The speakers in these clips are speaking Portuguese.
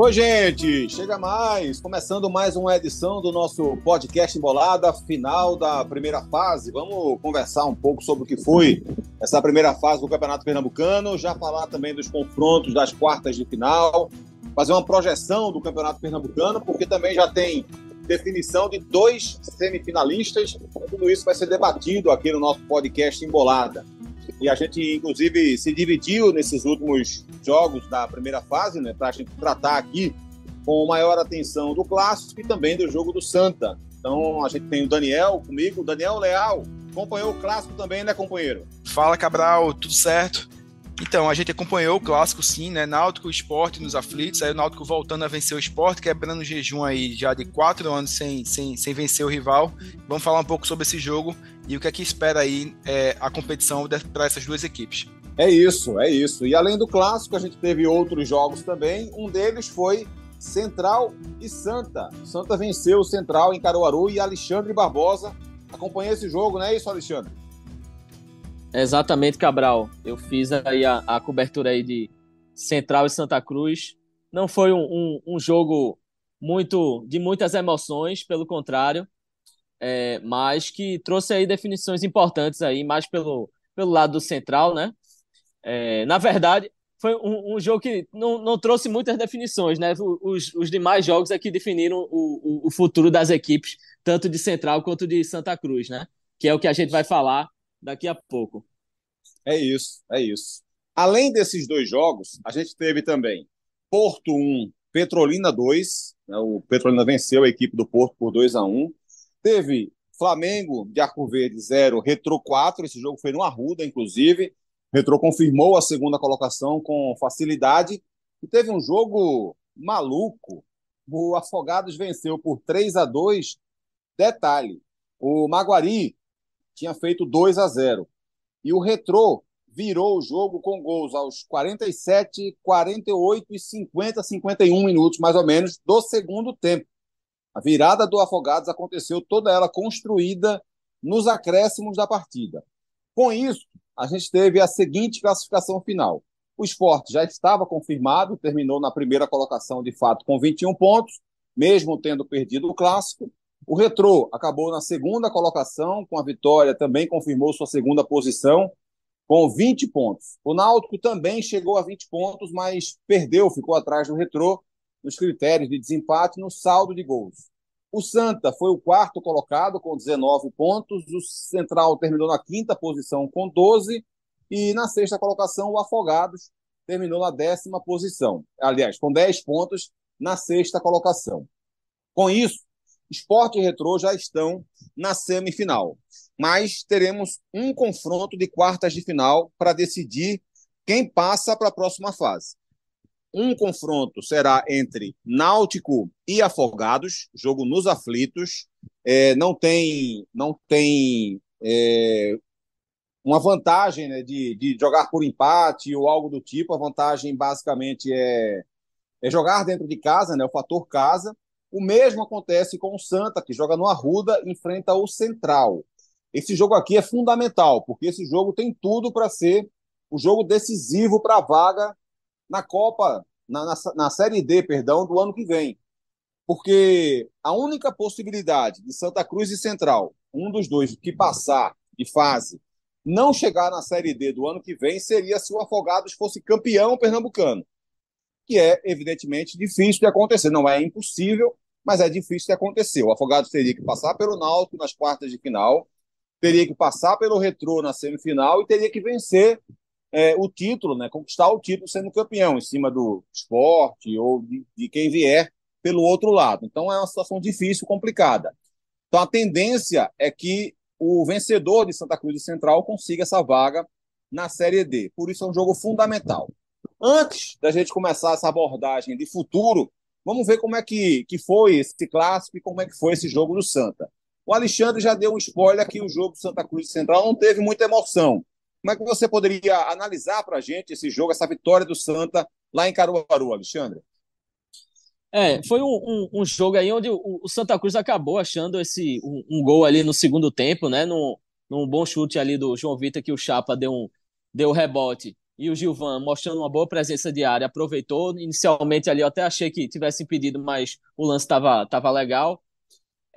Oi, gente! Chega mais! Começando mais uma edição do nosso podcast Embolada, final da primeira fase. Vamos conversar um pouco sobre o que foi essa primeira fase do Campeonato Pernambucano, já falar também dos confrontos das quartas de final, fazer uma projeção do Campeonato Pernambucano, porque também já tem definição de dois semifinalistas. Tudo isso vai ser debatido aqui no nosso podcast Embolada. E a gente, inclusive, se dividiu nesses últimos jogos da primeira fase, né, para a gente tratar aqui com maior atenção do clássico e também do jogo do Santa. Então a gente tem o Daniel comigo, Daniel Leal, acompanhou o clássico também, né, companheiro? Fala, Cabral, tudo certo? Então, a gente acompanhou o clássico sim, né? Náutico Esporte nos aflitos, aí o Náutico voltando a vencer o esporte, quebrando o jejum aí já de quatro anos sem, sem, sem vencer o rival. Vamos falar um pouco sobre esse jogo e o que é que espera aí é, a competição para essas duas equipes. É isso, é isso. E além do clássico, a gente teve outros jogos também. Um deles foi Central e Santa. Santa venceu o Central em Caruaru e Alexandre Barbosa acompanhou esse jogo, não é isso, Alexandre? Exatamente, Cabral. Eu fiz aí a, a cobertura aí de Central e Santa Cruz. Não foi um, um, um jogo muito de muitas emoções, pelo contrário, é, mas que trouxe aí definições importantes aí, mais pelo, pelo lado do Central, né? É, na verdade, foi um, um, jogo que não, não trouxe muitas definições, né? Os, os demais jogos é que definiram o, o, o futuro das equipes, tanto de Central quanto de Santa Cruz, né? Que é o que a gente vai falar daqui a pouco. É isso, é isso. Além desses dois jogos, a gente teve também Porto 1, Petrolina 2. Né, o Petrolina venceu a equipe do Porto por 2 a 1 Teve Flamengo de Arco Verde 0, Retro 4. Esse jogo foi no Arruda, inclusive. Retro confirmou a segunda colocação com facilidade. E teve um jogo maluco. O Afogados venceu por 3 a 2 Detalhe: o Maguari tinha feito 2 a 0. E o Retrô virou o jogo com gols aos 47, 48 e 50, 51 minutos, mais ou menos, do segundo tempo. A virada do Afogados aconteceu toda ela construída nos acréscimos da partida. Com isso, a gente teve a seguinte classificação final. O esporte já estava confirmado, terminou na primeira colocação, de fato, com 21 pontos, mesmo tendo perdido o clássico. O Retrô acabou na segunda colocação, com a vitória, também confirmou sua segunda posição, com 20 pontos. O Náutico também chegou a 20 pontos, mas perdeu, ficou atrás do Retrô nos critérios de desempate no saldo de gols. O Santa foi o quarto colocado com 19 pontos, o Central terminou na quinta posição com 12 e na sexta colocação o Afogados terminou na décima posição. Aliás, com 10 pontos na sexta colocação. Com isso, Esporte e Retrô já estão na semifinal. Mas teremos um confronto de quartas de final para decidir quem passa para a próxima fase. Um confronto será entre Náutico e Afogados, jogo nos aflitos. É, não tem, não tem é, uma vantagem né, de, de jogar por empate ou algo do tipo. A vantagem basicamente é, é jogar dentro de casa, né, o fator casa. O mesmo acontece com o Santa, que joga no Arruda, enfrenta o Central. Esse jogo aqui é fundamental, porque esse jogo tem tudo para ser o jogo decisivo para a vaga na Copa, na, na, na, Série D, perdão, do ano que vem. Porque a única possibilidade de Santa Cruz e Central, um dos dois que passar de fase, não chegar na Série D do ano que vem, seria se o Afogados fosse campeão pernambucano que é, evidentemente, difícil de acontecer. Não é impossível, mas é difícil de acontecer. O Afogados teria que passar pelo Náutico nas quartas de final, teria que passar pelo Retrô na semifinal e teria que vencer é, o título, né, conquistar o título sendo campeão, em cima do esporte ou de, de quem vier pelo outro lado. Então é uma situação difícil, complicada. Então a tendência é que o vencedor de Santa Cruz Central consiga essa vaga na Série D. Por isso é um jogo fundamental. Antes da gente começar essa abordagem de futuro, vamos ver como é que, que foi esse clássico e como é que foi esse jogo do Santa. O Alexandre já deu um spoiler que o jogo do Santa Cruz Central não teve muita emoção. Como é que você poderia analisar para a gente esse jogo, essa vitória do Santa lá em Caruaru, Alexandre? É, foi um, um, um jogo aí onde o, o, Santa Cruz acabou achando esse um, um, gol ali no segundo tempo, né? Num, num bom chute ali do João Vitor que o Chapa deu um deu rebote e o Gilvan mostrando uma boa presença de área, aproveitou. Inicialmente ali eu até achei que tivesse impedido, mas o lance estava tava legal.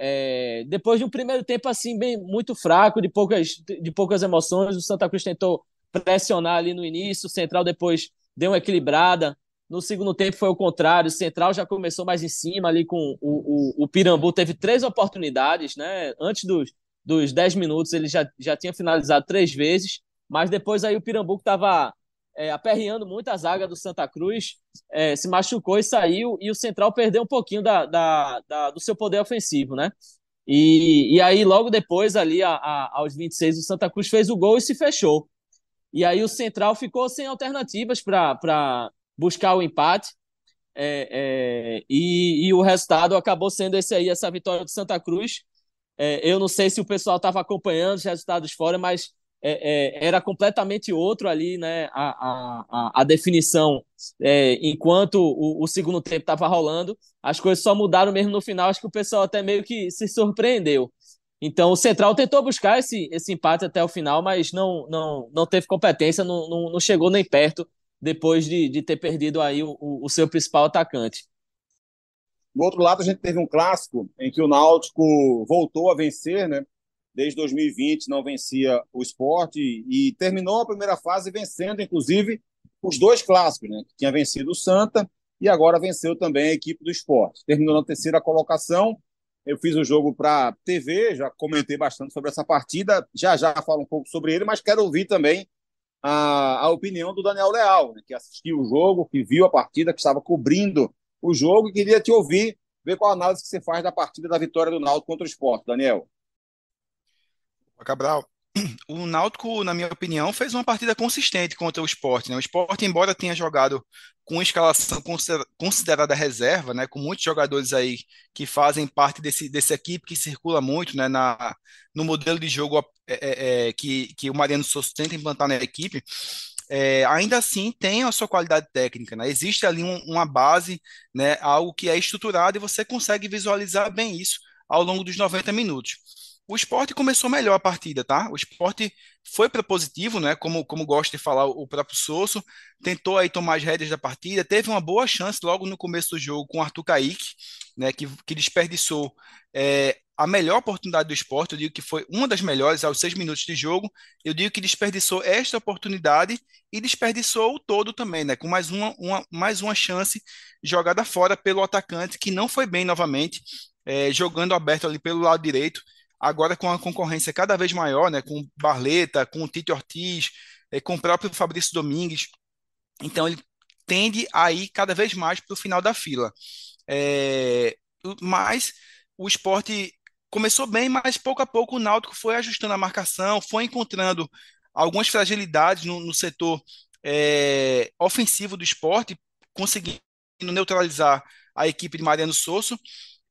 É, depois de um primeiro tempo assim bem muito fraco, de poucas, de poucas emoções, o Santa Cruz tentou pressionar ali no início, o Central depois deu uma equilibrada. No segundo tempo foi o contrário, o Central já começou mais em cima ali com o, o, o Pirambu, teve três oportunidades, né? Antes dos, dos 10 minutos ele já, já tinha finalizado três vezes, mas depois aí o Pirambu estava é, aperreando muito a zaga do Santa Cruz, é, se machucou e saiu, e o Central perdeu um pouquinho da, da, da do seu poder ofensivo, né? E, e aí, logo depois, ali a, a, aos 26, o Santa Cruz fez o gol e se fechou. E aí o Central ficou sem alternativas para buscar o empate. É, é, e, e, o resultado acabou sendo esse aí, essa vitória do Santa Cruz. É, eu não sei se o pessoal estava acompanhando os resultados fora, mas é, é, era completamente outro ali, né? A, a, a definição, é, enquanto o, o, segundo tempo estava rolando, as coisas só mudaram mesmo no final. Acho que o pessoal até meio que se surpreendeu. Então o Central tentou buscar esse, esse empate até o final, mas não, não, não teve competência, não, não, não chegou nem perto depois de, de ter perdido aí o, o seu principal atacante. Do outro lado, a gente teve um clássico em que o Náutico voltou a vencer, né? Desde 2020 não vencia o esporte e terminou a primeira fase vencendo, inclusive, os dois clássicos, né? Que tinha vencido o Santa e agora venceu também a equipe do esporte. Terminou na terceira colocação. Eu fiz o jogo para TV, já comentei bastante sobre essa partida. Já já falo um pouco sobre ele, mas quero ouvir também a, a opinião do Daniel Leal, né, que assistiu o jogo, que viu a partida, que estava cobrindo o jogo e queria te ouvir, ver qual a análise que você faz da partida da vitória do Náutico contra o esporte, Daniel. Cabral, o Náutico, na minha opinião, fez uma partida consistente contra o Sport. Né? O Sport, embora tenha jogado com escalação considerada reserva, né? com muitos jogadores aí que fazem parte desse, desse equipe que circula muito né? na, no modelo de jogo é, é, é, que, que o Mariano Souza tenta implantar na equipe, é, ainda assim tem a sua qualidade técnica. Né? Existe ali um, uma base, né? algo que é estruturado e você consegue visualizar bem isso ao longo dos 90 minutos. O esporte começou melhor a partida, tá? O esporte foi propositivo, né? Como, como gosta de falar o próprio Sosso, tentou aí tomar as rédeas da partida, teve uma boa chance logo no começo do jogo com o Arthur Kaique, né? Que, que desperdiçou é, a melhor oportunidade do esporte, eu digo que foi uma das melhores aos seis minutos de jogo, eu digo que desperdiçou esta oportunidade e desperdiçou o todo também, né? Com mais uma, uma, mais uma chance jogada fora pelo atacante, que não foi bem novamente, é, jogando aberto ali pelo lado direito agora com a concorrência cada vez maior, né, com Barleta, com o Tite Ortiz, é, com o próprio Fabrício Domingues, então ele tende a ir cada vez mais para o final da fila. É, mas o esporte começou bem, mas pouco a pouco o Náutico foi ajustando a marcação, foi encontrando algumas fragilidades no, no setor é, ofensivo do esporte, conseguindo neutralizar a equipe de Mariano Sosso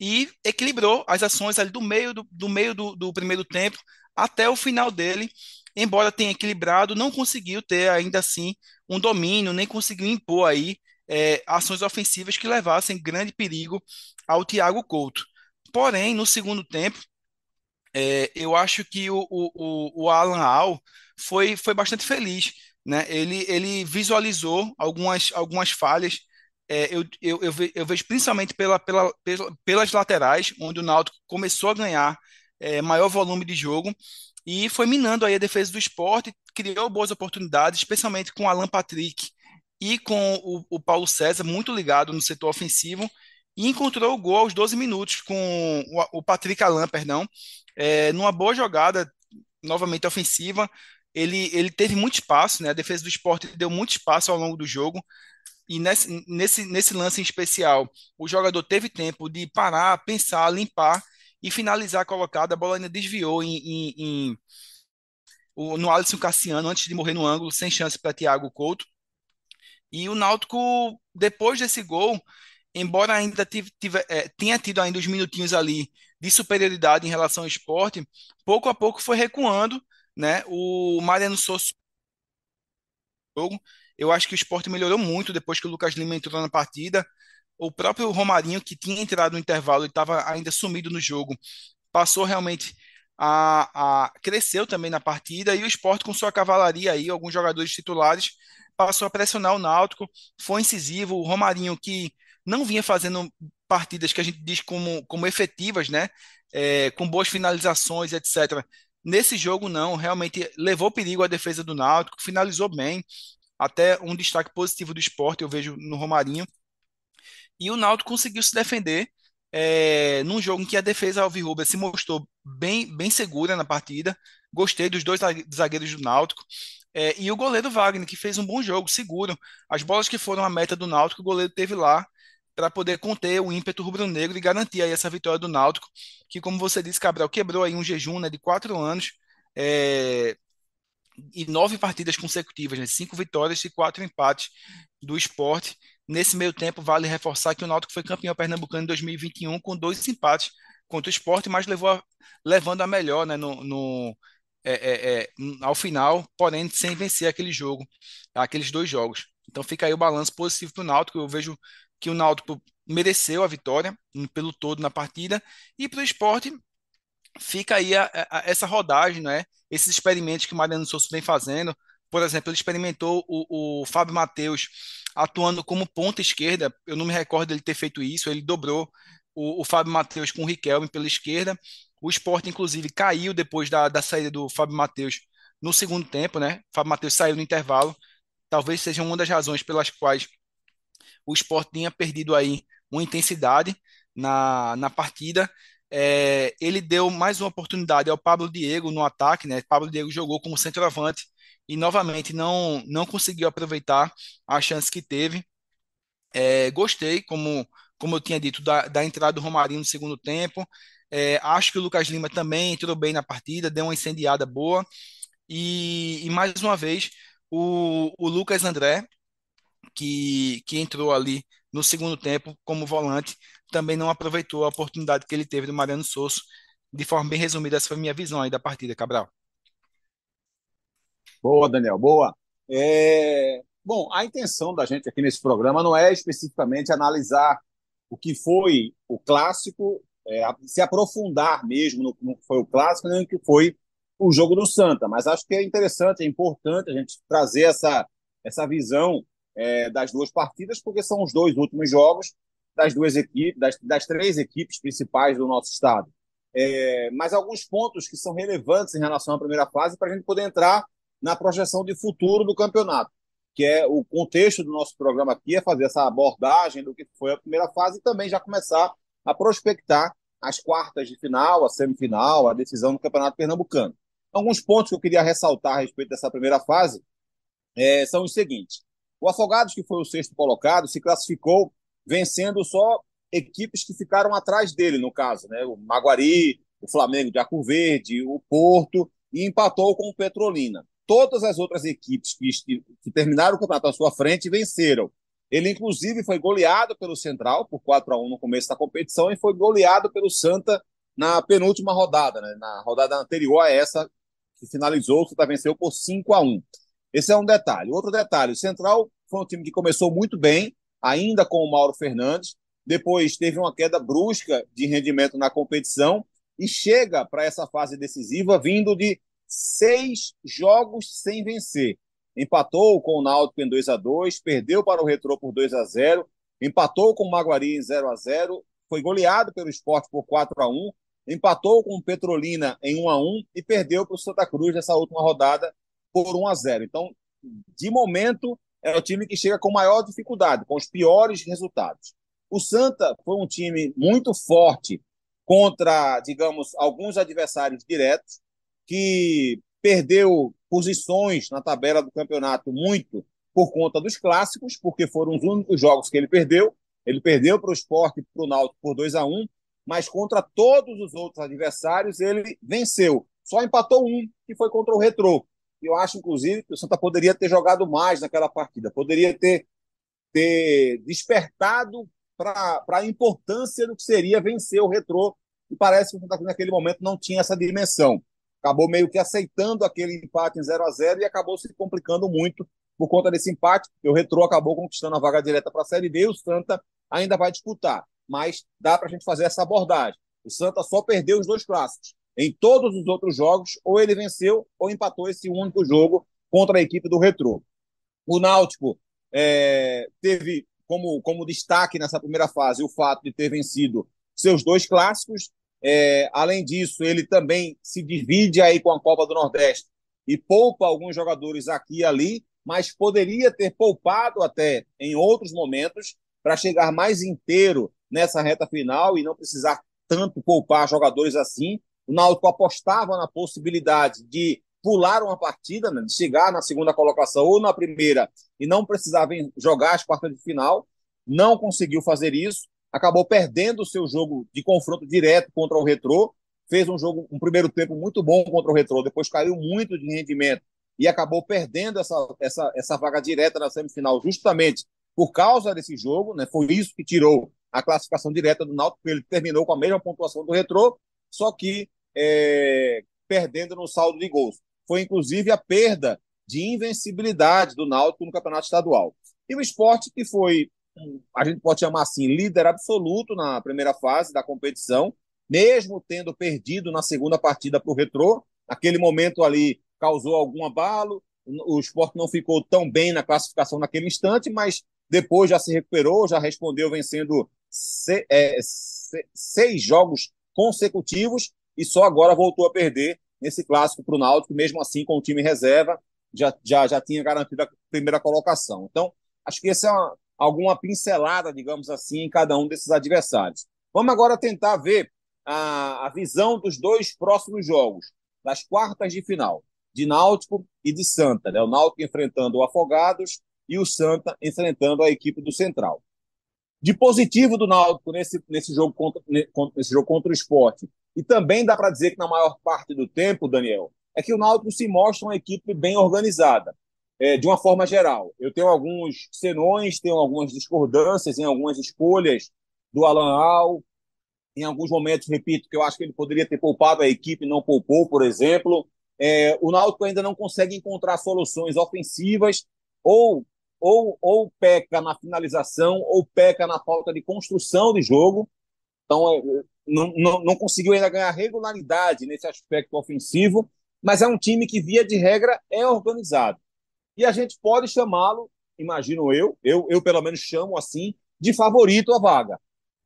e equilibrou as ações ali do meio do, do meio do, do, primeiro tempo até o final dele. Embora tenha equilibrado, não conseguiu ter ainda assim um domínio, nem conseguiu impor aí é, ações ofensivas que levassem grande perigo ao Thiago Couto. Porém, no segundo tempo, é, eu acho que o, o, o Alan Al foi, foi bastante feliz. Né? Ele, ele visualizou algumas, algumas falhas é, eu, eu, eu, ve, eu, vejo principalmente pela, pela, pela, pelas laterais, onde o Náutico começou a ganhar é, maior volume de jogo e foi minando aí a defesa do esporte, criou boas oportunidades, especialmente com Alan Patrick e com o, o Paulo César, muito ligado no setor ofensivo, e encontrou o gol aos 12 minutos com o, o Patrick Alan, perdão, é, numa boa jogada, novamente ofensiva, ele, ele teve muito espaço, né? A defesa do esporte deu muito espaço ao longo do jogo. E nesse, nesse, nesse lance em especial, o jogador teve tempo de parar, pensar, limpar e finalizar a colocada. A bola ainda desviou em, em, em no Alisson Cassiano antes de morrer no ângulo, sem chance para Thiago Couto. E o Náutico, depois desse gol, embora ainda tive, tive, é, tenha tido ainda os minutinhos ali de superioridade em relação ao esporte, pouco a pouco foi recuando, né? O Mariano Souza eu acho que o esporte melhorou muito depois que o Lucas Lima entrou na partida. O próprio Romarinho, que tinha entrado no intervalo e estava ainda sumido no jogo, passou realmente a, a cresceu também na partida e o esporte com sua cavalaria aí, alguns jogadores titulares passou a pressionar o Náutico, foi incisivo, o Romarinho que não vinha fazendo partidas que a gente diz como, como efetivas, né? É, com boas finalizações, etc. Nesse jogo, não, realmente levou perigo à defesa do Náutico, finalizou bem, até um destaque positivo do esporte eu vejo no Romarinho. E o Náutico conseguiu se defender é, num jogo em que a defesa alvirrubra se mostrou bem, bem segura na partida. Gostei dos dois zagueiros do Náutico. É, e o goleiro Wagner, que fez um bom jogo, seguro. As bolas que foram a meta do Náutico, o goleiro teve lá para poder conter o ímpeto rubro-negro e garantir aí essa vitória do Náutico, que, como você disse, Cabral, quebrou aí um jejum né, de quatro anos é, e nove partidas consecutivas, né, cinco vitórias e quatro empates do esporte. Nesse meio tempo, vale reforçar que o Náutico foi campeão pernambucano em 2021 com dois empates contra o esporte, mas levou a, levando a melhor né, no, no é, é, é, ao final, porém sem vencer aquele jogo, aqueles dois jogos. Então fica aí o balanço positivo para o Náutico. Eu vejo que o Náutico mereceu a vitória pelo todo na partida e para o esporte fica aí a, a, essa rodagem, né? Esses experimentos que o Mariano Souza vem fazendo. Por exemplo, ele experimentou o, o Fábio Matheus atuando como ponta esquerda. Eu não me recordo dele ter feito isso. Ele dobrou o, o Fábio Matheus com o Riquelme pela esquerda. O esporte, inclusive, caiu depois da, da saída do Fábio Matheus no segundo tempo, né? O Fábio Matheus saiu no intervalo. Talvez seja uma das razões pelas quais o esporte tinha perdido aí uma intensidade na, na partida. É, ele deu mais uma oportunidade ao Pablo Diego no ataque, né? Pablo Diego jogou como centroavante e novamente não, não conseguiu aproveitar a chance que teve. É, gostei, como, como eu tinha dito, da, da entrada do Romarinho no segundo tempo. É, acho que o Lucas Lima também entrou bem na partida, deu uma incendiada boa. E, e mais uma vez, o, o Lucas André, que, que entrou ali no segundo tempo como volante, também não aproveitou a oportunidade que ele teve do Mariano Souza. De forma bem resumida, essa foi minha visão aí da partida, Cabral. Boa, Daniel, boa. É... Bom, a intenção da gente aqui nesse programa não é especificamente analisar o que foi o clássico, é, se aprofundar mesmo no, no que foi o clássico, nem no que foi o jogo do Santa. Mas acho que é interessante, é importante a gente trazer essa, essa visão é, das duas partidas, porque são os dois últimos jogos das duas equipes, das, das três equipes principais do nosso estado. É, mas alguns pontos que são relevantes em relação à primeira fase para a gente poder entrar na projeção de futuro do campeonato, que é o contexto do nosso programa aqui, é fazer essa abordagem do que foi a primeira fase e também já começar a prospectar as quartas de final, a semifinal, a decisão do Campeonato Pernambucano. Alguns pontos que eu queria ressaltar a respeito dessa primeira fase é, são os seguintes. O Afogados, que foi o sexto colocado, se classificou vencendo só equipes que ficaram atrás dele, no caso, né? O Maguari, o Flamengo de Arco Verde, o Porto, e empatou com o Petrolina. Todas as outras equipes que, que terminaram o campeonato à sua frente venceram. Ele, inclusive, foi goleado pelo Central por 4 a 1 no começo da competição e foi goleado pelo Santa na penúltima rodada, né? na rodada anterior a essa, que finalizou, o Santa venceu por 5 a 1 esse é um detalhe. Outro detalhe: o Central foi um time que começou muito bem, ainda com o Mauro Fernandes, depois teve uma queda brusca de rendimento na competição e chega para essa fase decisiva vindo de seis jogos sem vencer. Empatou com o Náutico em 2 a 2 perdeu para o Retrô por 2 a 0 empatou com o Maguari em 0 a 0 foi goleado pelo Esporte por 4 a 1 empatou com o Petrolina em 1 a 1 e perdeu para o Santa Cruz nessa última rodada por 1 a 0. Então, de momento, é o time que chega com maior dificuldade, com os piores resultados. O Santa foi um time muito forte contra, digamos, alguns adversários diretos, que perdeu posições na tabela do campeonato muito por conta dos clássicos, porque foram os únicos jogos que ele perdeu. Ele perdeu para o Sport e para o Náutico por 2 a 1 mas contra todos os outros adversários ele venceu. Só empatou um, que foi contra o Retrô eu acho, inclusive, que o Santa poderia ter jogado mais naquela partida, poderia ter, ter despertado para a importância do que seria vencer o retrô, e parece que o Santa Cruz naquele momento não tinha essa dimensão. Acabou meio que aceitando aquele empate em 0 a 0 e acabou se complicando muito por conta desse empate, o retrô acabou conquistando a vaga direta para a Série B e o Santa ainda vai disputar. Mas dá para a gente fazer essa abordagem. O Santa só perdeu os dois clássicos. Em todos os outros jogos, ou ele venceu ou empatou esse único jogo contra a equipe do Retrô. O Náutico é, teve como, como destaque nessa primeira fase o fato de ter vencido seus dois clássicos. É, além disso, ele também se divide aí com a Copa do Nordeste e poupa alguns jogadores aqui e ali, mas poderia ter poupado até em outros momentos para chegar mais inteiro nessa reta final e não precisar tanto poupar jogadores assim. O Náutico apostava na possibilidade de pular uma partida, né, de chegar na segunda colocação ou na primeira e não precisava jogar as quartas de final. Não conseguiu fazer isso, acabou perdendo o seu jogo de confronto direto contra o Retrô. Fez um jogo, um primeiro tempo muito bom contra o Retrô, depois caiu muito de rendimento e acabou perdendo essa, essa, essa vaga direta na semifinal, justamente por causa desse jogo. Né? Foi isso que tirou a classificação direta do Náutico, porque ele terminou com a mesma pontuação do Retrô, só que é, perdendo no saldo de gols. Foi inclusive a perda de invencibilidade do Náutico no campeonato estadual. E o esporte que foi, a gente pode chamar assim, líder absoluto na primeira fase da competição, mesmo tendo perdido na segunda partida para o Retrô, aquele momento ali causou algum abalo, o esporte não ficou tão bem na classificação naquele instante, mas depois já se recuperou, já respondeu vencendo se, é, se, seis jogos consecutivos e só agora voltou a perder nesse clássico para o Náutico, mesmo assim com o time reserva, já, já, já tinha garantido a primeira colocação. Então, acho que essa é uma, alguma pincelada, digamos assim, em cada um desses adversários. Vamos agora tentar ver a, a visão dos dois próximos jogos, das quartas de final, de Náutico e de Santa. Né? O Náutico enfrentando o Afogados e o Santa enfrentando a equipe do Central. De positivo do Náutico nesse, nesse, jogo contra, nesse jogo contra o esporte, e também dá para dizer que na maior parte do tempo, Daniel, é que o Náutico se mostra uma equipe bem organizada, é, de uma forma geral. Eu tenho alguns senões, tenho algumas discordâncias em algumas escolhas do Alan Al. Em alguns momentos, repito, que eu acho que ele poderia ter poupado a equipe, não poupou, por exemplo. É, o Náutico ainda não consegue encontrar soluções ofensivas ou, ou, ou peca na finalização ou peca na falta de construção de jogo. Então, é, não, não, não conseguiu ainda ganhar regularidade nesse aspecto ofensivo, mas é um time que, via de regra, é organizado. E a gente pode chamá-lo, imagino eu, eu, eu pelo menos chamo assim, de favorito à vaga.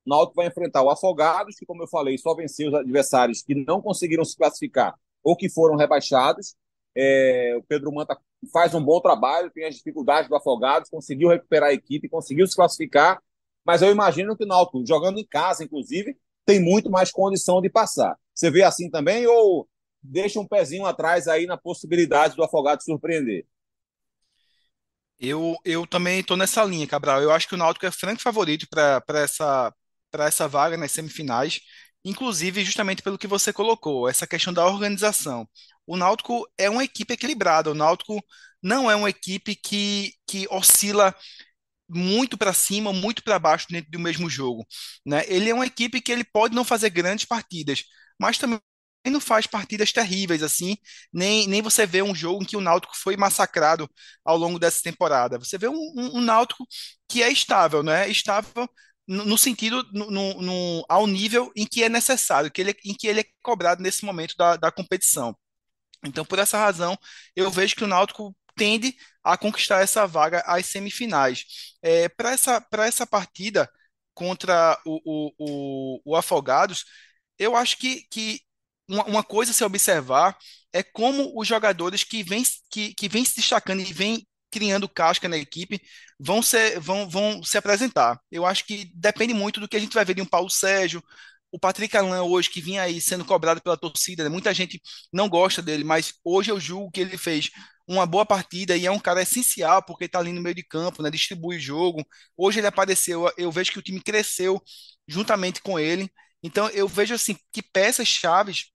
O Náutico vai enfrentar o Afogados, que, como eu falei, só venceu os adversários que não conseguiram se classificar ou que foram rebaixados. É, o Pedro Manta faz um bom trabalho, tem as dificuldades do Afogados, conseguiu recuperar a equipe, conseguiu se classificar, mas eu imagino que o Náutico, jogando em casa, inclusive, tem muito mais condição de passar. Você vê assim também ou deixa um pezinho atrás aí na possibilidade do Afogado surpreender? Eu, eu também estou nessa linha, Cabral. Eu acho que o Náutico é franco favorito para essa, essa vaga nas semifinais, inclusive justamente pelo que você colocou, essa questão da organização. O Náutico é uma equipe equilibrada, o Náutico não é uma equipe que, que oscila muito para cima, muito para baixo dentro do mesmo jogo, né? Ele é uma equipe que ele pode não fazer grandes partidas, mas também não faz partidas terríveis assim, nem, nem você vê um jogo em que o Náutico foi massacrado ao longo dessa temporada. Você vê um, um, um Náutico que é estável, né? Estável no, no sentido, no, no, ao nível em que é necessário, que ele, em que ele é cobrado nesse momento da, da competição. Então, por essa razão, eu vejo que o Náutico tende a conquistar essa vaga às semifinais. É, Para essa, essa partida contra o, o, o, o, Afogados, eu acho que, que uma, uma, coisa a se observar é como os jogadores que vêm que, que vem se destacando e vêm criando casca na equipe vão, ser, vão, vão se apresentar. Eu acho que depende muito do que a gente vai ver de um Paulo Sérgio, o Patrick Alain hoje, que vinha aí sendo cobrado pela torcida, né? muita gente não gosta dele, mas hoje eu julgo que ele fez uma boa partida e é um cara essencial porque está ali no meio de campo, né? distribui o jogo. Hoje ele apareceu, eu vejo que o time cresceu juntamente com ele. Então eu vejo assim que peças chaves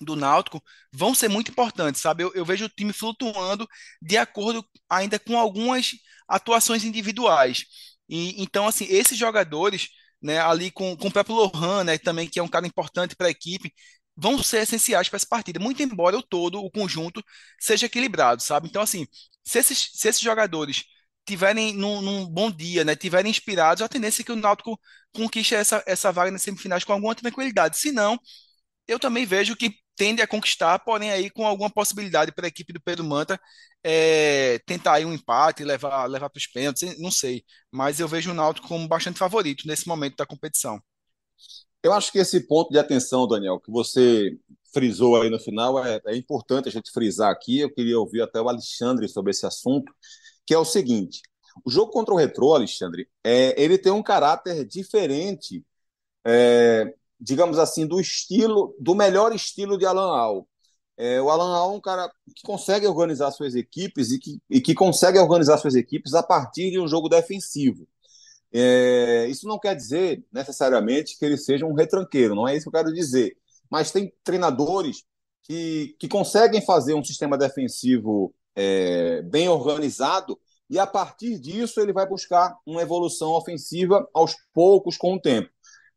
do Náutico vão ser muito importantes, sabe? Eu, eu, vejo o time flutuando de acordo ainda com algumas atuações individuais. E, então, assim, esses jogadores né, ali com, com o próprio Lohan, né, também que é um cara importante para a equipe, vão ser essenciais para essa partida, muito embora o todo, o conjunto, seja equilibrado, sabe? Então, assim, se esses, se esses jogadores tiverem num, num, bom dia, né, tiverem inspirados, a tendência é que o Náutico conquiste essa, essa vaga nas semifinais com alguma tranquilidade. Se não, eu também vejo que tende a conquistar, porém aí com alguma possibilidade para a equipe do Pedro Manta é, tentar aí um empate, levar, levar para os pênaltis, não sei. Mas eu vejo o Náutico como bastante favorito nesse momento da competição. Eu acho que esse ponto de atenção, Daniel, que você frisou aí no final, é, é importante a gente frisar aqui. Eu queria ouvir até o Alexandre sobre esse assunto, que é o seguinte: o jogo contra o Retrô, Alexandre, é, ele tem um caráter diferente, é, digamos assim, do estilo, do melhor estilo de Alan Al. É, o Alan Al é um cara que consegue organizar suas equipes e que, e que consegue organizar suas equipes a partir de um jogo defensivo. É, isso não quer dizer necessariamente que ele seja um retranqueiro, não é isso que eu quero dizer. Mas tem treinadores que, que conseguem fazer um sistema defensivo é, bem organizado e a partir disso ele vai buscar uma evolução ofensiva aos poucos com o tempo.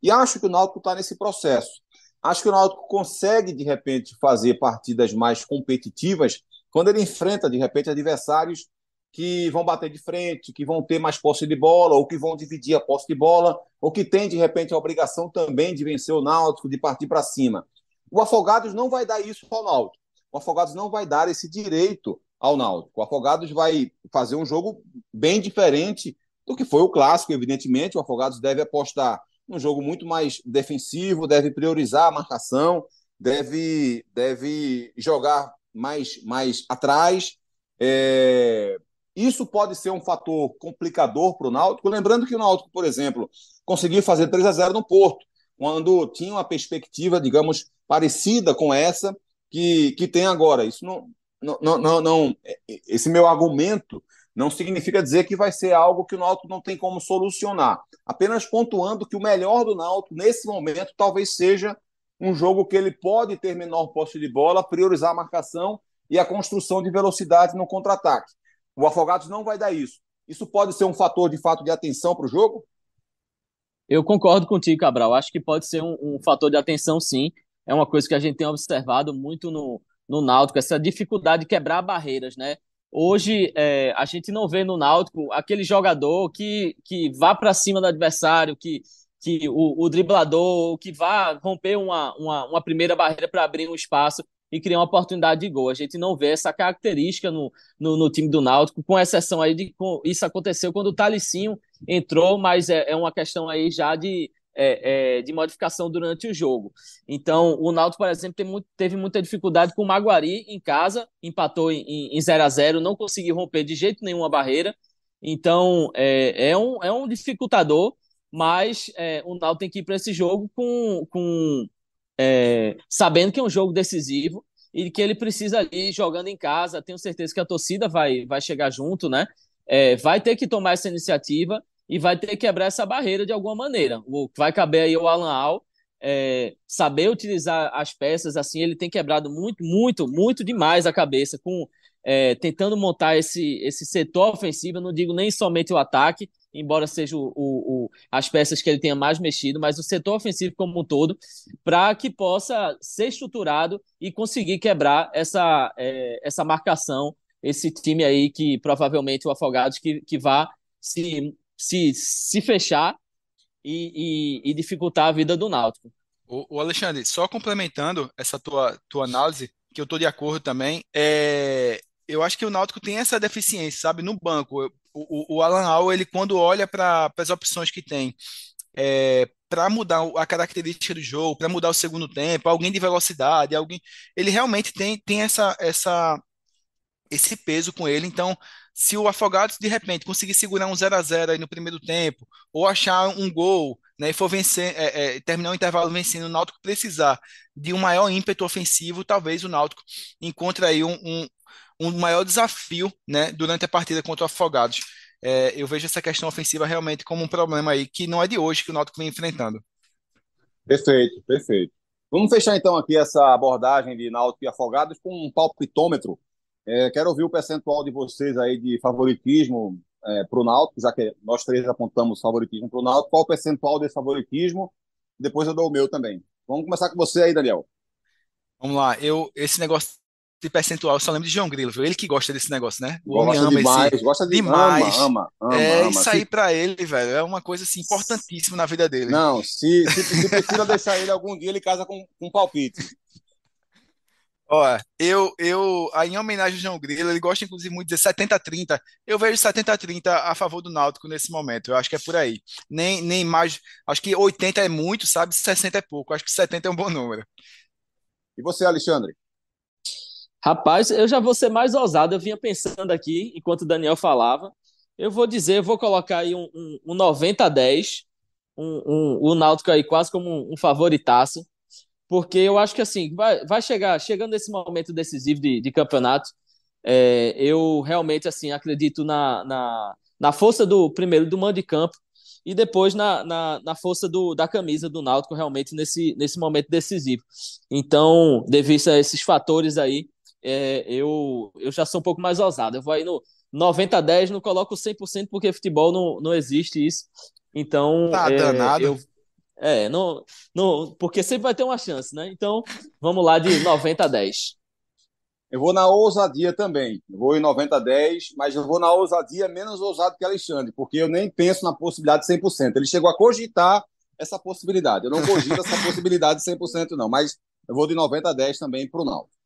E acho que o Náutico está nesse processo. Acho que o Náutico consegue, de repente, fazer partidas mais competitivas quando ele enfrenta, de repente, adversários que vão bater de frente, que vão ter mais posse de bola, ou que vão dividir a posse de bola, ou que tem, de repente, a obrigação também de vencer o Náutico, de partir para cima. O Afogados não vai dar isso ao Náutico. O Afogados não vai dar esse direito ao Náutico. O Afogados vai fazer um jogo bem diferente do que foi o clássico, evidentemente. O Afogados deve apostar num jogo muito mais defensivo, deve priorizar a marcação, deve, deve jogar mais, mais atrás. É... Isso pode ser um fator complicador para o Náutico. Lembrando que o Náutico, por exemplo, conseguiu fazer 3 a 0 no Porto, quando tinha uma perspectiva, digamos, parecida com essa que, que tem agora. Isso não, não, não, não, é, esse meu argumento não significa dizer que vai ser algo que o Náutico não tem como solucionar. Apenas pontuando que o melhor do Náutico nesse momento talvez seja um jogo que ele pode ter menor posse de bola, priorizar a marcação e a construção de velocidade no contra-ataque. O Afogados não vai dar isso. Isso pode ser um fator de fato de atenção para o jogo? Eu concordo contigo, Cabral. Acho que pode ser um, um fator de atenção, sim. É uma coisa que a gente tem observado muito no, no Náutico, essa dificuldade de quebrar barreiras, né? Hoje é, a gente não vê no Náutico aquele jogador que, que vá para cima do adversário, que, que o, o driblador, que vá romper uma, uma, uma primeira barreira para abrir um espaço e criar uma oportunidade de gol. A gente não vê essa característica no, no, no time do Náutico, com exceção aí de com, isso aconteceu quando o Talicinho entrou, mas é, é uma questão aí já de é, é, de modificação durante o jogo. Então, o Náutico, por exemplo, teve, muito, teve muita dificuldade com o Maguari em casa, empatou em, em 0 a 0 não conseguiu romper de jeito nenhum a barreira. Então, é, é, um, é um dificultador, mas é, o Náutico tem que ir para esse jogo com, com é, sabendo que é um jogo decisivo e que ele precisa ali jogando em casa. Tenho certeza que a torcida vai, vai chegar junto, né? É, vai ter que tomar essa iniciativa e vai ter que quebrar essa barreira de alguma maneira. O, vai caber aí o Alan Al é, saber utilizar as peças, assim, ele tem quebrado muito, muito, muito demais a cabeça com é, tentando montar esse, esse setor ofensivo, eu não digo nem somente o ataque, embora seja o, o, o, as peças que ele tenha mais mexido, mas o setor ofensivo como um todo, para que possa ser estruturado e conseguir quebrar essa, é, essa marcação, esse time aí que provavelmente o Afogados que, que vá se se, se fechar e, e, e dificultar a vida do Náutico. O, o, Alexandre, só complementando essa tua, tua análise, que eu estou de acordo também, é, eu acho que o Náutico tem essa deficiência, sabe, no banco. O, o, o Alan Al, ele quando olha para as opções que tem, é, para mudar a característica do jogo, para mudar o segundo tempo, alguém de velocidade, alguém, ele realmente tem, tem essa, essa, esse peso com ele. Então, se o Afogados de repente conseguir segurar um 0 a 0 aí no primeiro tempo, ou achar um gol, né, e for vencer, é, é, terminar o intervalo vencendo, o Náutico precisar de um maior ímpeto ofensivo, talvez o Náutico encontre aí um, um, um maior desafio, né, durante a partida contra o Afogados. É, eu vejo essa questão ofensiva realmente como um problema aí que não é de hoje que o Náutico vem enfrentando. Perfeito, perfeito. Vamos fechar então aqui essa abordagem de Náutico e Afogados com um palpitômetro é, quero ouvir o percentual de vocês aí de favoritismo é, para o Náutico, já que nós três apontamos favoritismo para o Náutico. Qual o percentual desse favoritismo? Depois eu dou o meu também. Vamos começar com você aí, Daniel. Vamos lá. Eu, esse negócio de percentual, eu só lembro de João Grilo, viu? Ele que gosta desse negócio, né? O gosta homem ama demais, esse... gosta de... demais. Ama, ama, ama, é, ama. isso aí para ele, velho, é uma coisa assim importantíssima na vida dele. Não, se, se, se precisa deixar ele algum dia, ele casa com, com palpite. Ó, eu, eu, em homenagem ao João Grilo, ele gosta inclusive muito de dizer 70-30. Eu vejo 70-30 a favor do Náutico nesse momento. Eu acho que é por aí. Nem, nem mais. Acho que 80 é muito, sabe? 60 é pouco. Acho que 70 é um bom número. E você, Alexandre? Rapaz, eu já vou ser mais ousado. Eu vinha pensando aqui, enquanto o Daniel falava. Eu vou dizer, eu vou colocar aí um, um, um 90 a 10. Um, um, o Náutico aí quase como um, um favoritaço porque eu acho que assim, vai, vai chegar, chegando nesse momento decisivo de, de campeonato, é, eu realmente assim acredito na, na, na, força do primeiro do mando de campo e depois na, na, na, força do, da camisa do Náutico realmente nesse, nesse momento decisivo. Então, devido a esses fatores aí, é, eu, eu já sou um pouco mais ousado. Eu vou aí no 90 a 10, não coloco 100% porque futebol não, não existe isso. Então, tá é, danado. eu é, não, não, porque sempre vai ter uma chance, né? Então, vamos lá de 90 a 10. Eu vou na ousadia também. Eu vou em 90 a 10, mas eu vou na ousadia menos ousado que Alexandre, porque eu nem penso na possibilidade de 100%. Ele chegou a cogitar essa possibilidade. Eu não cogito essa possibilidade de 100% não, mas eu vou de 90 a 10 também para o Náutico.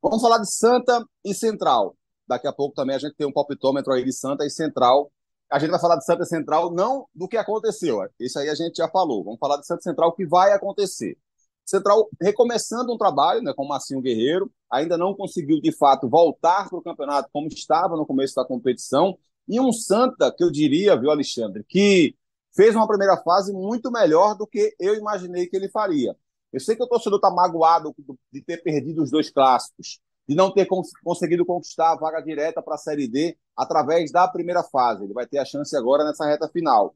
Vamos falar de Santa e Central. Daqui a pouco também a gente tem um palpitômetro aí de Santa e Central a gente vai falar de Santa Central não do que aconteceu. Isso aí a gente já falou. Vamos falar de Santa Central o que vai acontecer. Central recomeçando um trabalho, né, com o Marcinho Guerreiro, ainda não conseguiu de fato voltar para o campeonato como estava no começo da competição. E um Santa, que eu diria, viu, Alexandre, que fez uma primeira fase muito melhor do que eu imaginei que ele faria. Eu sei que o torcedor está magoado de ter perdido os dois clássicos, de não ter cons conseguido conquistar a vaga direta para a Série D através da primeira fase. Ele vai ter a chance agora nessa reta final.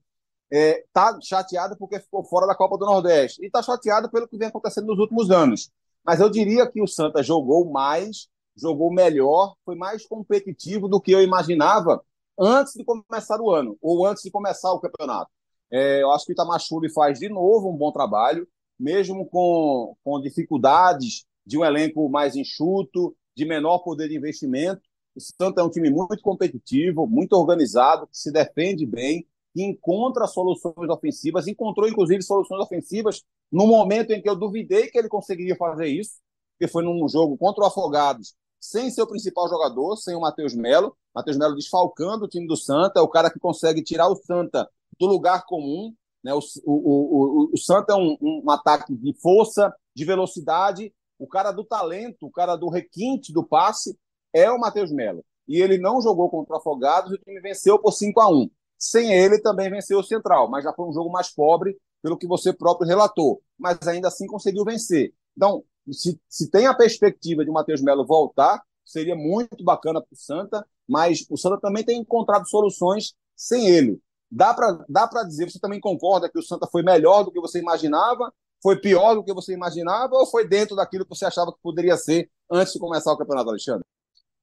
É, tá chateado porque ficou fora da Copa do Nordeste e tá chateado pelo que vem acontecendo nos últimos anos. Mas eu diria que o Santa jogou mais, jogou melhor, foi mais competitivo do que eu imaginava antes de começar o ano ou antes de começar o campeonato. É, eu acho que o Itamachule faz de novo um bom trabalho, mesmo com, com dificuldades de um elenco mais enxuto, de menor poder de investimento. O Santa é um time muito competitivo, muito organizado, que se defende bem, que encontra soluções ofensivas, encontrou inclusive soluções ofensivas no momento em que eu duvidei que ele conseguiria fazer isso, que foi num jogo contra o Afogados, sem seu principal jogador, sem o Matheus Melo. Matheus Melo desfalcando o time do Santa, é o cara que consegue tirar o Santa do lugar comum. Né? O, o, o, o Santa é um, um ataque de força, de velocidade o cara do talento, o cara do requinte do passe é o Matheus Melo. E ele não jogou contra o Afogados e o time venceu por 5 a 1 Sem ele também venceu o Central, mas já foi um jogo mais pobre, pelo que você próprio relatou. Mas ainda assim conseguiu vencer. Então, se, se tem a perspectiva de o Matheus Melo voltar, seria muito bacana para o Santa, mas o Santa também tem encontrado soluções sem ele. Dá para dá dizer, você também concorda que o Santa foi melhor do que você imaginava foi pior do que você imaginava ou foi dentro daquilo que você achava que poderia ser antes de começar o campeonato, Alexandre?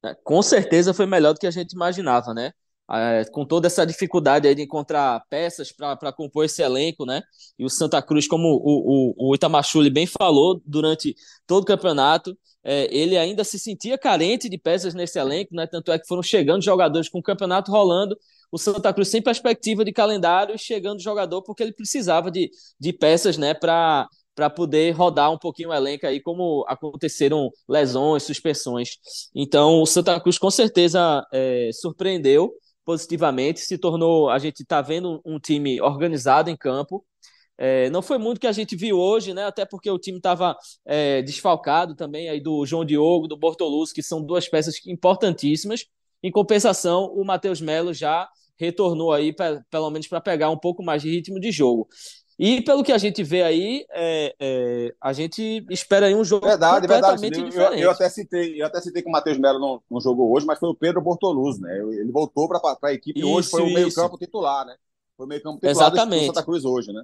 É, com certeza foi melhor do que a gente imaginava, né? É, com toda essa dificuldade de encontrar peças para compor esse elenco, né? E o Santa Cruz, como o, o, o Itamachule bem falou durante todo o campeonato, é, ele ainda se sentia carente de peças nesse elenco, né? Tanto é que foram chegando jogadores com o campeonato rolando o Santa Cruz sem perspectiva de calendário chegando jogador porque ele precisava de, de peças né, para para poder rodar um pouquinho o elenco aí, como aconteceram lesões, suspensões. Então, o Santa Cruz com certeza é, surpreendeu positivamente, se tornou, a gente está vendo um time organizado em campo. É, não foi muito que a gente viu hoje, né? Até porque o time estava é, desfalcado também aí do João Diogo, do Bortoluz, que são duas peças importantíssimas. Em compensação, o Matheus Melo já retornou aí, pelo menos para pegar um pouco mais de ritmo de jogo. E pelo que a gente vê aí, é, é, a gente espera aí um jogo verdade, completamente verdade. diferente. Eu, eu, até citei, eu até citei que o Matheus Melo não, não jogou hoje, mas foi o Pedro Bortoluz, né? Ele voltou para a equipe isso, hoje foi o meio-campo titular, né? Foi o meio-campo titular Exatamente. do Santa Cruz hoje, né?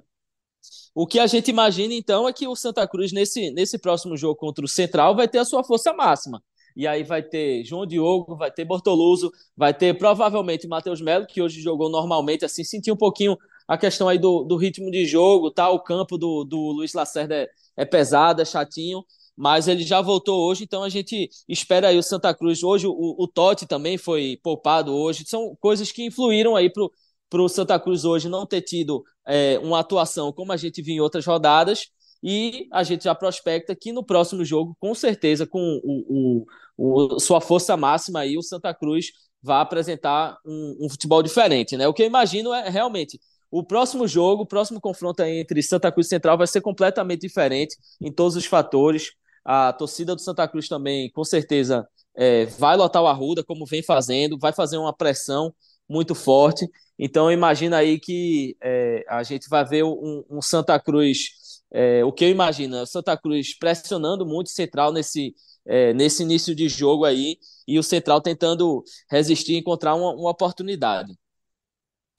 O que a gente imagina, então, é que o Santa Cruz, nesse, nesse próximo jogo contra o Central, vai ter a sua força máxima e aí vai ter João Diogo, vai ter Bortoluso, vai ter provavelmente Matheus Melo, que hoje jogou normalmente, assim, sentiu um pouquinho a questão aí do, do ritmo de jogo, tá? O campo do, do Luiz Lacerda é, é pesado, é chatinho, mas ele já voltou hoje, então a gente espera aí o Santa Cruz. Hoje o, o Totti também foi poupado hoje, são coisas que influíram aí pro, pro Santa Cruz hoje não ter tido é, uma atuação como a gente viu em outras rodadas, E a gente já prospecta que no próximo jogo, com certeza, com o, o, o sua força máxima aí, o Santa Cruz vai apresentar um, um, futebol diferente, né? O que eu imagino é realmente o próximo jogo, o próximo confronto entre Santa Cruz e Central vai ser completamente diferente em todos os fatores. A torcida do Santa Cruz também, com certeza, é, vai lotar o Arruda, como vem fazendo, vai fazer uma pressão muito forte. Então, imagina aí que é, a gente vai ver um, um Santa Cruz, é, o que eu imagino, Santa Cruz pressionando muito o Central nesse, é, nesse início de jogo aí, e o Central tentando resistir e encontrar uma, uma oportunidade.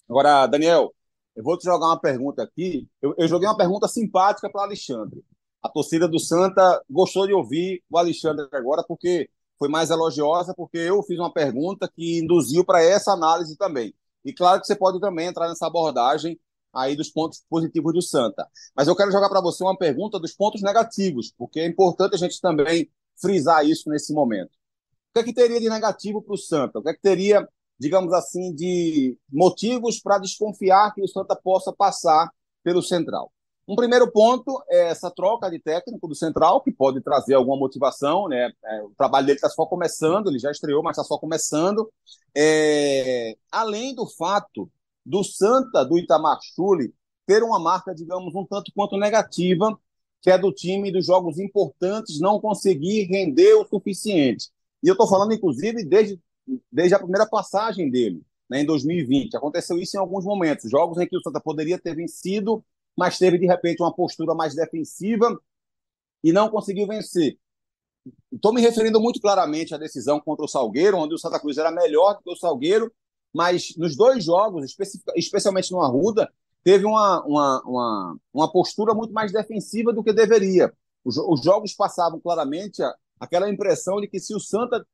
Agora, Daniel, eu vou te jogar uma pergunta aqui. Eu, eu joguei uma pergunta simpática para Alexandre. A torcida do Santa gostou de ouvir o Alexandre agora, porque foi mais elogiosa, porque eu fiz uma pergunta que induziu para essa análise também. E claro que você pode também entrar nessa abordagem aí dos pontos positivos do Santa. Mas eu quero jogar para você uma pergunta dos pontos negativos, porque é importante a gente também frisar isso nesse momento. O que é que teria de negativo para o Santa? O que é que teria, digamos assim, de motivos para desconfiar que o Santa possa passar pelo Central? Um primeiro ponto é essa troca de técnico do Central, que pode trazer alguma motivação, né? É, o trabalho dele está só começando, ele já estreou, mas está só começando. É, além do fato do Santa, do Itamar Chuli, ter uma marca, digamos, um tanto quanto negativa, que é do time dos jogos importantes não conseguir render o suficiente. E eu estou falando, inclusive, desde, desde a primeira passagem dele, né, em 2020. Aconteceu isso em alguns momentos, jogos em que o Santa poderia ter vencido mas teve de repente uma postura mais defensiva e não conseguiu vencer. Estou me referindo muito claramente à decisão contra o Salgueiro, onde o Santa Cruz era melhor do que o Salgueiro, mas nos dois jogos, especialmente no Arruda, teve uma, uma, uma, uma, postura muito mais defensiva do que deveria. Os, os jogos passavam claramente a, aquela impressão de que se o Santa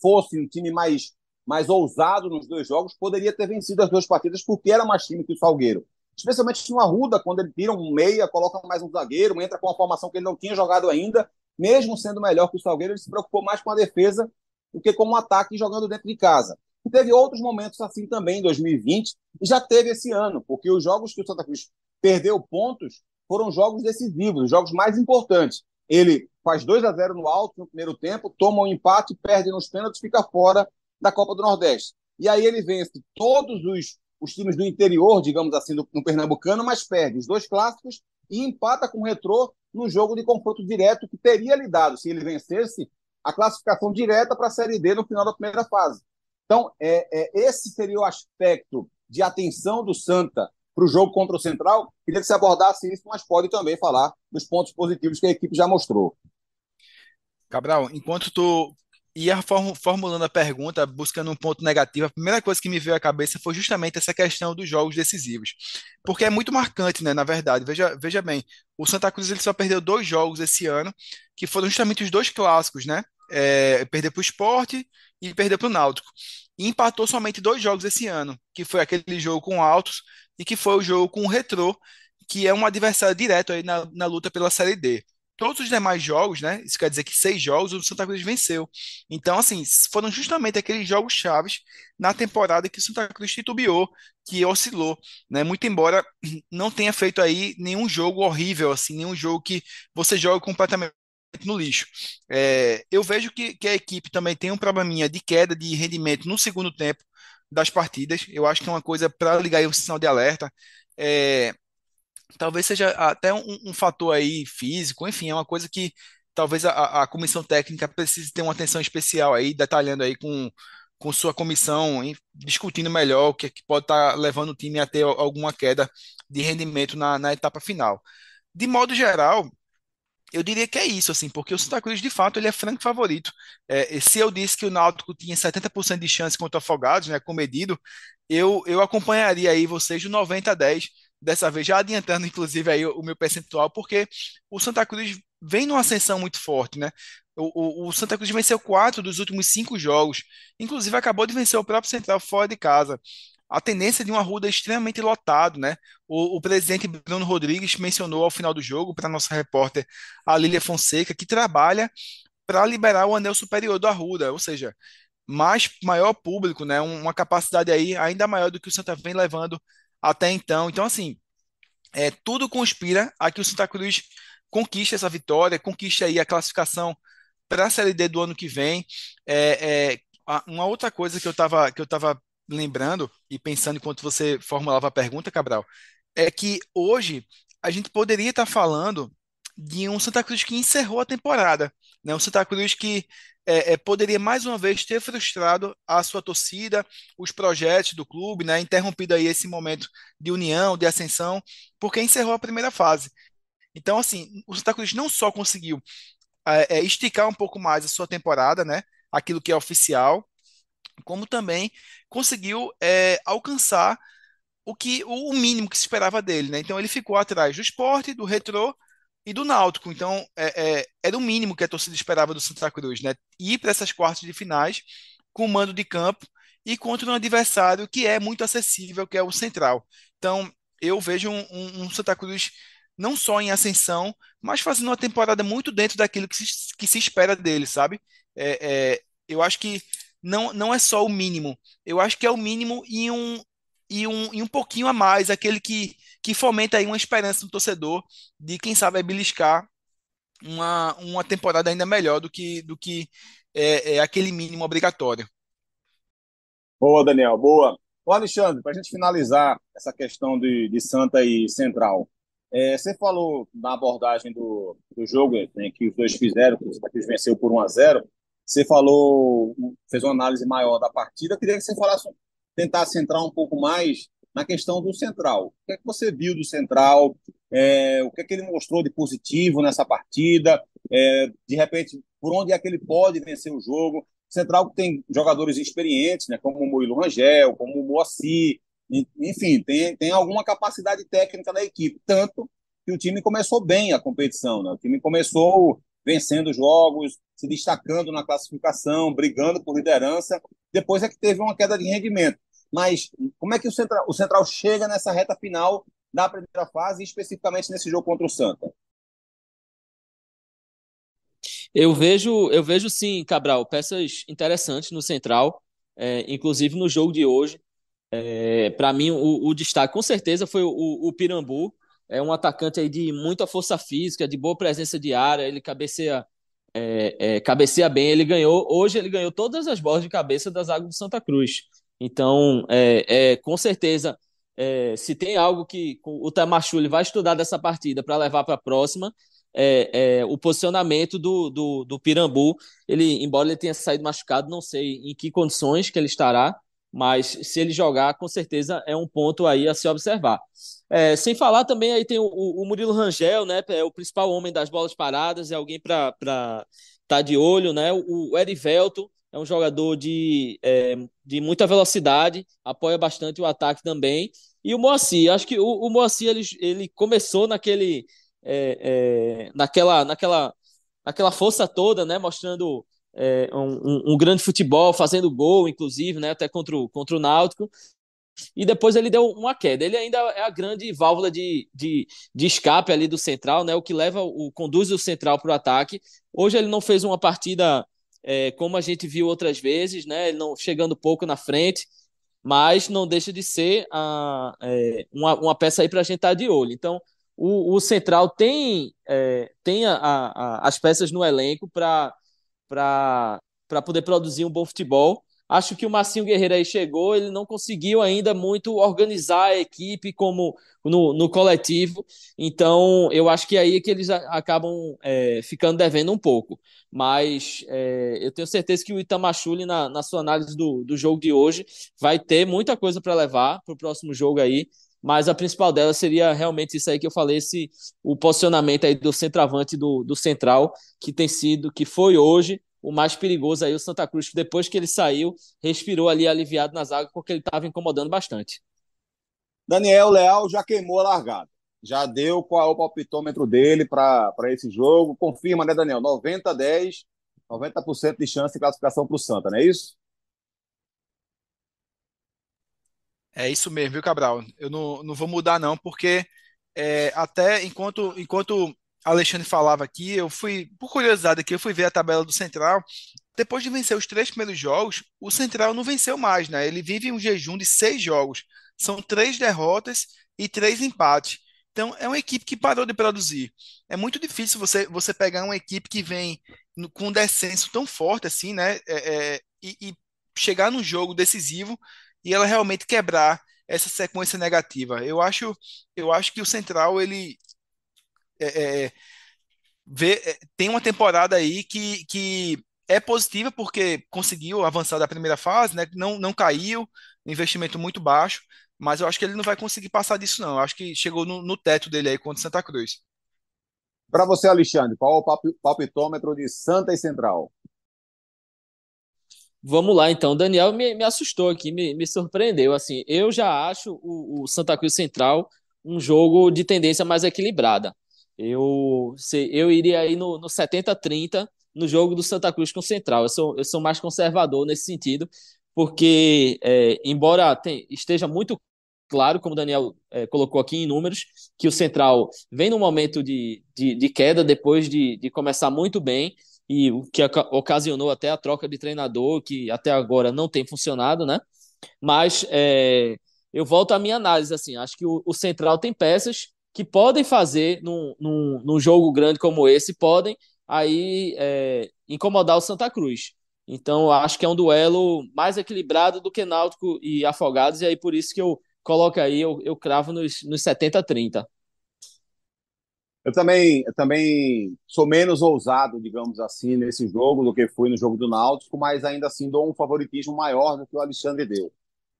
fosse um time mais, mais ousado nos dois jogos, poderia ter vencido as duas partidas, porque era mais time que o Salgueiro especialmente no Arruda, quando ele tira um meia, coloca mais um zagueiro, entra com uma formação que ele não tinha jogado ainda, mesmo sendo melhor que o Salgueiro, ele se preocupou mais com a defesa do que com o ataque jogando dentro de casa. E teve outros momentos assim também em 2020, e já teve esse ano, porque os jogos que o Santa Cruz perdeu pontos foram jogos decisivos, os jogos mais importantes. Ele faz 2 a 0 no alto no primeiro tempo, toma um empate, perde nos pênaltis, fica fora da Copa do Nordeste. E aí ele vence todos os os times do interior, digamos assim, no Pernambucano, mas perde os dois clássicos e empata com o Retrô no jogo de confronto direto que teria lhe dado, se ele vencesse, a classificação direta para a Série D no final da primeira fase. Então, é, é, esse seria o aspecto de atenção do Santa para o jogo contra o Central. Queria que você abordasse isso, mas pode também falar dos pontos positivos que a equipe já mostrou. Cabral, enquanto tu ia formulando a pergunta, buscando um ponto negativo, a primeira coisa que me veio à cabeça foi justamente essa questão dos jogos decisivos. Porque é muito marcante, né, na verdade. Veja, veja bem, o Santa Cruz ele só perdeu dois jogos esse ano, que foram justamente os dois clássicos, né? É, perder para o esporte e perder para o Náutico. E empatou somente dois jogos esse ano, que foi aquele jogo com o Altos e que foi o jogo com o Retrô, que é um adversário direto aí na, na luta pela Série D todos os demais jogos, né? Isso quer dizer que seis jogos o Santa Cruz venceu. Então, assim, foram justamente aqueles jogos chaves na temporada que o Santa Cruz titubeou, que oscilou, né? Muito embora não tenha feito aí nenhum jogo horrível, assim, nenhum jogo que você joga completamente no lixo. É, eu vejo que, que a equipe também tem um probleminha de queda de rendimento no segundo tempo das partidas. Eu acho que é uma coisa para ligar aí um sinal de alerta. É, talvez seja até um, um, fator aí físico, enfim, é uma coisa que talvez a, a comissão técnica precise ter uma atenção especial aí, detalhando aí com, com sua comissão, discutindo melhor o que, é que pode estar tá levando o time a ter alguma queda de rendimento na, na etapa final. De modo geral, eu diria que é isso, assim, porque o Santa Cruz, de fato, ele é franco favorito. É, se eu disse que o Náutico tinha 70% de chance contra o Afogados, né, comedido, eu, eu acompanharia aí vocês de 90 a 10 dessa vez já adiantando inclusive aí o, o meu percentual, porque o Santa Cruz vem numa ascensão muito forte, né? O, o, o, Santa Cruz venceu quatro dos últimos cinco jogos, inclusive acabou de vencer o próprio Central fora de casa. A tendência de uma Ruda extremamente lotado, né? O, o presidente Bruno Rodrigues mencionou ao final do jogo para nossa repórter a Lília Fonseca que trabalha para liberar o anel superior do Arruda, ou seja, mais maior público, né? Uma capacidade aí ainda maior do que o Santa vem levando até então. Então, assim, é, tudo conspira a que o Santa Cruz conquiste essa vitória, conquiste aí a classificação para a Série D do ano que vem. É, é, uma outra coisa que eu estava que eu tava lembrando e pensando enquanto você formulava a pergunta, Cabral, é que hoje a gente poderia estar falando de um Santa Cruz que encerrou a temporada, né? Um Santa Cruz que é, é, poderia mais uma vez ter frustrado a sua torcida, os projetos do clube, né? Interrompido aí esse momento de união, de ascensão, porque encerrou a primeira fase. Então, assim, o Santa Cruz não só conseguiu é, é esticar um pouco mais a sua temporada, né? Aquilo que é oficial, como também conseguiu é, alcançar o que o mínimo que se esperava dele, né? Então ele ficou atrás do esporte, do retrô e do Náutico. Então é, é, era o mínimo que a torcida esperava do Santa Cruz, né? Ir para essas quartas de finais com mando de campo e contra um adversário que é muito acessível, que é o Central. Então eu vejo um, um, um Santa Cruz não só em ascensão, mas fazendo uma temporada muito dentro daquilo que se, que se espera dele, sabe? É, é, eu acho que não, não é só o mínimo. Eu acho que é o mínimo e um, e um, e um pouquinho a mais, aquele que, que fomenta aí uma esperança no torcedor de, quem sabe, beliscar uma, uma temporada ainda melhor do que, do que é, é aquele mínimo obrigatório. Boa, Daniel, boa. Ô, Alexandre, para a gente finalizar essa questão de, de Santa e Central, é, você falou na abordagem do, do jogo né, que os dois fizeram, que o Santa Cruz venceu por 1 a 0 você falou, fez uma análise maior da partida. Eu queria que você falasse, tentasse entrar um pouco mais na questão do Central. O que é que você viu do Central? É, o que é que ele mostrou de positivo nessa partida? É, de repente, por onde é que ele pode vencer o jogo? Central tem jogadores experientes, né, como o Murilo Rangel, como o Moacir, enfim, tem, tem alguma capacidade técnica da equipe. Tanto que o time começou bem a competição. Né? O time começou vencendo jogos, se destacando na classificação, brigando por liderança. Depois é que teve uma queda de rendimento. Mas como é que o Central, o Central chega nessa reta final da primeira fase, especificamente nesse jogo contra o Santa? Eu vejo, eu vejo sim, Cabral, peças interessantes no Central, é, inclusive no jogo de hoje. É, Para mim, o, o, destaque com certeza foi o, o Pirambu, é um atacante aí de muita força física, de boa presença de área, ele cabeceia, é, é, cabeceia bem, ele ganhou, hoje ele ganhou todas as bolas de cabeça das águas do Santa Cruz. Então, é, é com certeza, é, se tem algo que o Tamachule vai estudar dessa partida para levar para a próxima, é, é, o posicionamento do, do, do Pirambu. Ele, embora ele tenha saído machucado, não sei em que condições que ele estará, mas se ele jogar, com certeza é um ponto aí a se observar. É, sem falar também aí tem o, o, Murilo Rangel, né? É o principal homem das bolas paradas, é alguém para estar tá de olho, né? O, o Erivelto é um jogador de, é, de muita velocidade, apoia bastante o ataque também. E o Moacir, acho que o, o Moacir ele, ele começou naquele, é, é, naquela, naquela, naquela força toda, né? Mostrando é, um, um, grande futebol, fazendo gol, inclusive, né, até contra o, contra o Náutico. E depois ele deu uma queda. Ele ainda é a grande válvula de, de, de escape ali do central, né? O que leva, o conduz o central para o ataque. Hoje ele não fez uma partida é, como a gente viu outras vezes, né? Ele não chegando pouco na frente, mas não deixa de ser a, é, uma, uma peça aí para a gente estar tá de olho. Então, o, o central tem, é, tem a, a, as peças no elenco para para poder produzir um bom futebol. Acho que o Marcinho Guerreiro aí chegou, ele não conseguiu ainda muito organizar a equipe como no, no coletivo, então eu acho que é aí que eles acabam é, ficando devendo um pouco. Mas é, eu tenho certeza que o Itamachule, na, na sua análise do, do jogo de hoje, vai ter muita coisa para levar para o próximo jogo aí. Mas a principal dela seria realmente isso aí que eu falei, esse, o posicionamento aí do centroavante do, do central, que tem sido, que foi hoje o mais perigoso aí, o Santa Cruz, que depois que ele saiu, respirou ali aliviado nas águas, porque ele estava incomodando bastante. Daniel Leal já queimou a largada. Já deu qual é o palpitômetro dele para esse jogo. Confirma, né, Daniel? 90 a 10, 90% de chance de classificação para o Santa, não é isso? É isso mesmo, viu, Cabral? Eu não, não vou mudar, não, porque é, até enquanto, enquanto Alexandre falava aqui, eu fui, por curiosidade aqui, eu fui ver a tabela do Central. Depois de vencer os três primeiros jogos, o Central não venceu mais, né? Ele vive um jejum de seis jogos. São três derrotas e três empates. Então, é uma equipe que parou de produzir. É muito difícil você, você pegar uma equipe que vem no, com um descenso tão forte assim, né? É, é, e, e, chegar num jogo decisivo e ela realmente quebrar essa sequência negativa. Eu acho, eu acho que o Central, ele é, é vê, é, tem uma temporada aí que, que é positiva porque conseguiu avançar da primeira fase, né? Não, não caiu, investimento muito baixo, mas eu acho que ele não vai conseguir passar disso, não. Eu acho que chegou no, no teto dele aí contra Santa Cruz. Para você, Alexandre, qual é o palpitômetro de Santa e Central? Vamos lá, então. Daniel me, me assustou aqui, me, me surpreendeu. Assim, eu já acho o, o Santa Cruz Central um jogo de tendência mais equilibrada. Eu, se, eu iria aí no, no 70-30 no jogo do Santa Cruz com o Central. Eu sou, eu sou mais conservador nesse sentido, porque, é, embora tem, esteja muito claro, como o Daniel é, colocou aqui em números, que o Central vem num momento de, de, de queda depois de, de começar muito bem, e o que ocasionou até a troca de treinador, que até agora não tem funcionado, né? Mas é, eu volto à minha análise, assim, acho que o, o Central tem peças que podem fazer num, num, num, jogo grande como esse, podem aí é, incomodar o Santa Cruz. Então, acho que é um duelo mais equilibrado do que Náutico e Afogados, e aí por isso que eu coloco aí, eu, eu cravo nos, nos 70-30. Eu também, eu também sou menos ousado, digamos assim, nesse jogo do que fui no jogo do Náutico, mas ainda assim dou um favoritismo maior do que o Alexandre deu.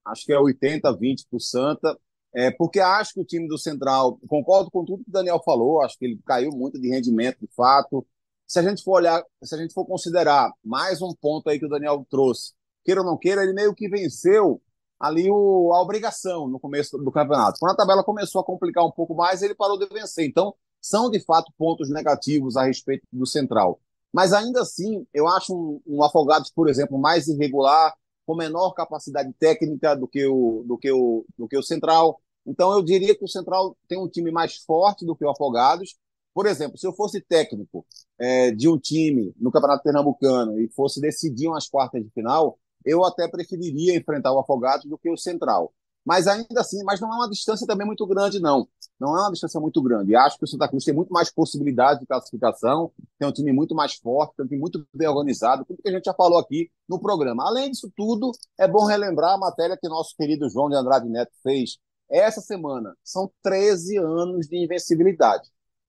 Acho que é 80-20 para o Santa, é, porque acho que o time do Central, concordo com tudo que o Daniel falou, acho que ele caiu muito de rendimento, de fato. Se a gente for olhar, se a gente for considerar mais um ponto aí que o Daniel trouxe, queira ou não queira, ele meio que venceu ali o, a obrigação no começo do campeonato. Quando a tabela começou a complicar um pouco mais, ele parou de vencer. Então, são de fato pontos negativos a respeito do Central. Mas ainda assim, eu acho um, um Afogados, por exemplo, mais irregular, com menor capacidade técnica do que o, do que o, do que o Central. Então, eu diria que o Central tem um time mais forte do que o Afogados. Por exemplo, se eu fosse técnico é, de um time no Campeonato Pernambucano e fosse decidir umas quartas de final, eu até preferiria enfrentar o Afogados do que o Central. Mas ainda assim, mas não é uma distância também muito grande, não. Não é uma distância muito grande. Acho que o Santa Cruz tem muito mais possibilidade de classificação, tem um time muito mais forte, tem um time muito bem organizado, tudo que a gente já falou aqui no programa. Além disso tudo, é bom relembrar a matéria que nosso querido João de Andrade Neto fez essa semana. São 13 anos de invencibilidade.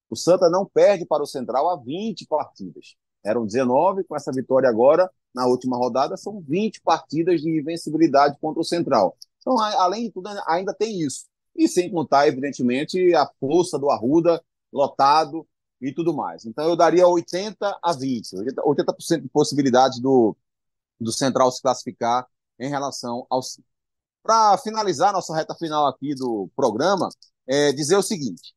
O Santa não perde para o Central há 20 partidas. Eram 19, com essa vitória agora, na última rodada, são 20 partidas de invencibilidade contra o Central. Então, além de tudo, ainda tem isso. E sem contar, evidentemente, a força do Arruda lotado e tudo mais. Então, eu daria 80 a 20, 80%, de possibilidade do, do Central se classificar em relação ao. Para finalizar nossa reta final aqui do programa, é dizer o seguinte: